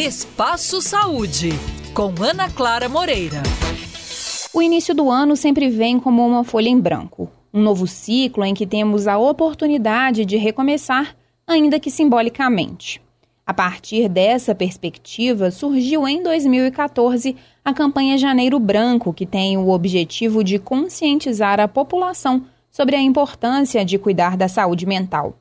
Espaço Saúde, com Ana Clara Moreira. O início do ano sempre vem como uma folha em branco. Um novo ciclo em que temos a oportunidade de recomeçar, ainda que simbolicamente. A partir dessa perspectiva, surgiu em 2014 a campanha Janeiro Branco, que tem o objetivo de conscientizar a população sobre a importância de cuidar da saúde mental.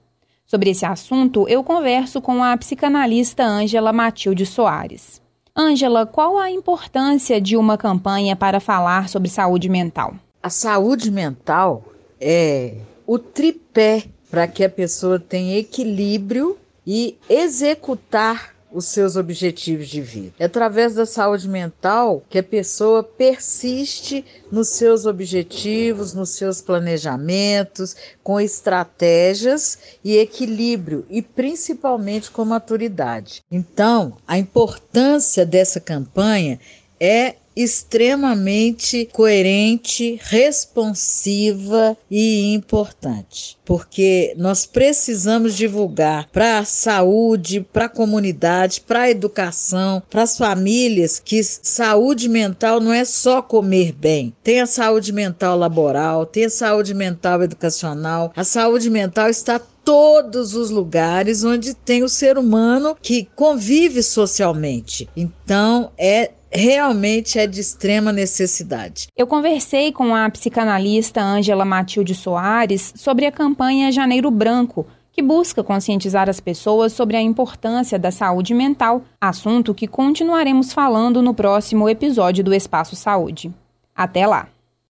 Sobre esse assunto, eu converso com a psicanalista Ângela Matilde Soares. Ângela, qual a importância de uma campanha para falar sobre saúde mental? A saúde mental é o tripé para que a pessoa tenha equilíbrio e executar os seus objetivos de vida. É através da saúde mental que a pessoa persiste nos seus objetivos, nos seus planejamentos, com estratégias e equilíbrio e principalmente com maturidade. Então, a importância dessa campanha é extremamente coerente, responsiva e importante, porque nós precisamos divulgar para a saúde, para a comunidade, para a educação, para as famílias que saúde mental não é só comer bem. Tem a saúde mental laboral, tem a saúde mental educacional. A saúde mental está todos os lugares onde tem o ser humano que convive socialmente. Então, é realmente é de extrema necessidade. Eu conversei com a psicanalista Ângela Matilde Soares sobre a campanha Janeiro Branco, que busca conscientizar as pessoas sobre a importância da saúde mental, assunto que continuaremos falando no próximo episódio do Espaço Saúde. Até lá!